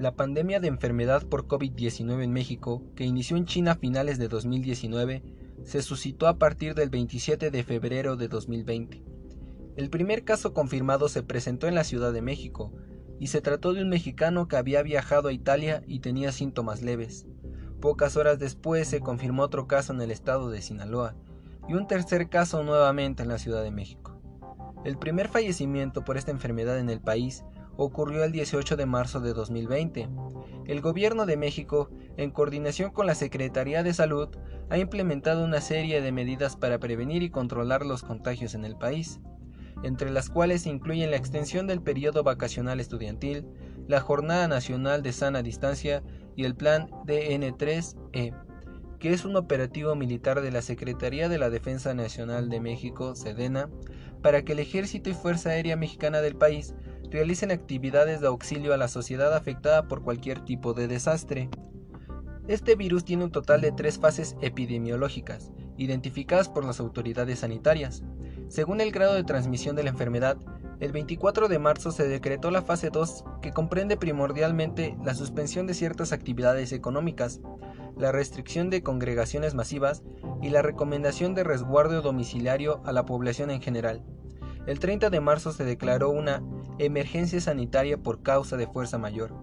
La pandemia de enfermedad por COVID-19 en México, que inició en China a finales de 2019, se suscitó a partir del 27 de febrero de 2020. El primer caso confirmado se presentó en la Ciudad de México, y se trató de un mexicano que había viajado a Italia y tenía síntomas leves. Pocas horas después se confirmó otro caso en el estado de Sinaloa, y un tercer caso nuevamente en la Ciudad de México. El primer fallecimiento por esta enfermedad en el país ocurrió el 18 de marzo de 2020. El gobierno de México, en coordinación con la Secretaría de Salud, ha implementado una serie de medidas para prevenir y controlar los contagios en el país, entre las cuales incluyen la extensión del periodo vacacional estudiantil, la Jornada Nacional de Sana Distancia y el Plan DN3E, que es un operativo militar de la Secretaría de la Defensa Nacional de México, SEDENA, para que el Ejército y Fuerza Aérea Mexicana del país realicen actividades de auxilio a la sociedad afectada por cualquier tipo de desastre. Este virus tiene un total de tres fases epidemiológicas, identificadas por las autoridades sanitarias. Según el grado de transmisión de la enfermedad, el 24 de marzo se decretó la fase 2, que comprende primordialmente la suspensión de ciertas actividades económicas, la restricción de congregaciones masivas y la recomendación de resguardo domiciliario a la población en general. El 30 de marzo se declaró una emergencia sanitaria por causa de fuerza mayor,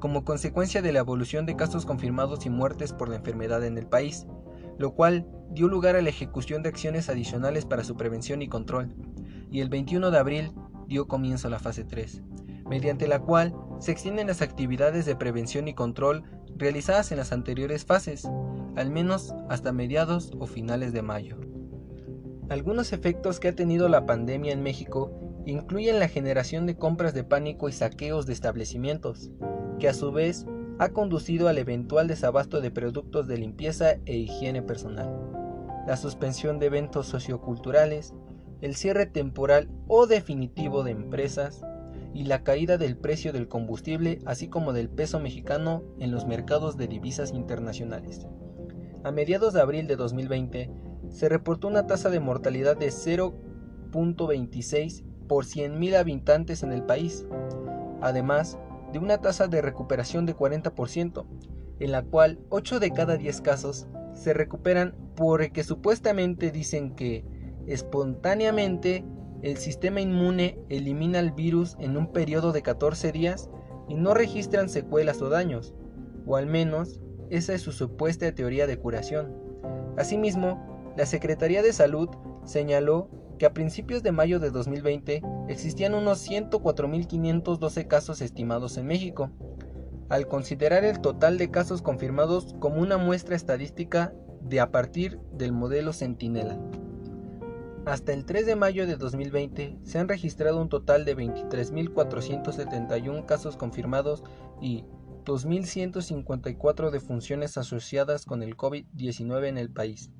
como consecuencia de la evolución de casos confirmados y muertes por la enfermedad en el país, lo cual dio lugar a la ejecución de acciones adicionales para su prevención y control, y el 21 de abril dio comienzo a la fase 3, mediante la cual se extienden las actividades de prevención y control realizadas en las anteriores fases, al menos hasta mediados o finales de mayo. Algunos efectos que ha tenido la pandemia en México incluyen la generación de compras de pánico y saqueos de establecimientos, que a su vez ha conducido al eventual desabasto de productos de limpieza e higiene personal, la suspensión de eventos socioculturales, el cierre temporal o definitivo de empresas y la caída del precio del combustible así como del peso mexicano en los mercados de divisas internacionales. A mediados de abril de 2020 se reportó una tasa de mortalidad de 0.26 por 100.000 habitantes en el país, además de una tasa de recuperación de 40%, en la cual 8 de cada 10 casos se recuperan porque supuestamente dicen que espontáneamente el sistema inmune elimina el virus en un periodo de 14 días y no registran secuelas o daños, o al menos esa es su supuesta teoría de curación. Asimismo, la Secretaría de Salud señaló que a principios de mayo de 2020 existían unos 104.512 casos estimados en México, al considerar el total de casos confirmados como una muestra estadística de a partir del modelo Centinela. Hasta el 3 de mayo de 2020 se han registrado un total de 23.471 casos confirmados y 2.154 defunciones asociadas con el COVID-19 en el país.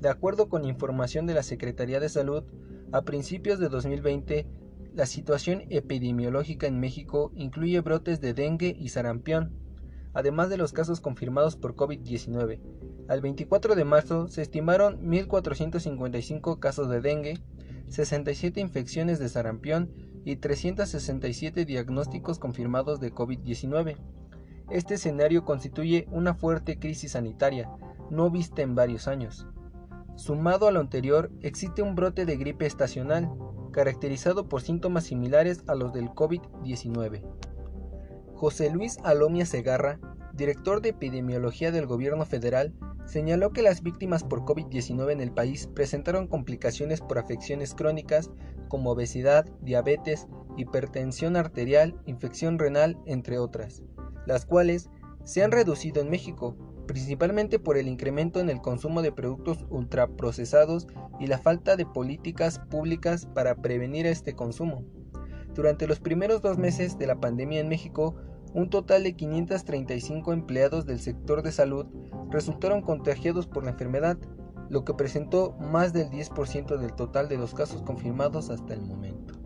De acuerdo con información de la Secretaría de Salud, a principios de 2020, la situación epidemiológica en México incluye brotes de dengue y sarampión, además de los casos confirmados por COVID-19. Al 24 de marzo se estimaron 1.455 casos de dengue, 67 infecciones de sarampión y 367 diagnósticos confirmados de COVID-19. Este escenario constituye una fuerte crisis sanitaria, no vista en varios años. Sumado a lo anterior, existe un brote de gripe estacional, caracterizado por síntomas similares a los del COVID-19. José Luis Alomia Segarra, director de epidemiología del gobierno federal, señaló que las víctimas por COVID-19 en el país presentaron complicaciones por afecciones crónicas como obesidad, diabetes, hipertensión arterial, infección renal, entre otras, las cuales se han reducido en México, principalmente por el incremento en el consumo de productos ultraprocesados y la falta de políticas públicas para prevenir este consumo. Durante los primeros dos meses de la pandemia en México, un total de 535 empleados del sector de salud resultaron contagiados por la enfermedad, lo que presentó más del 10% del total de los casos confirmados hasta el momento.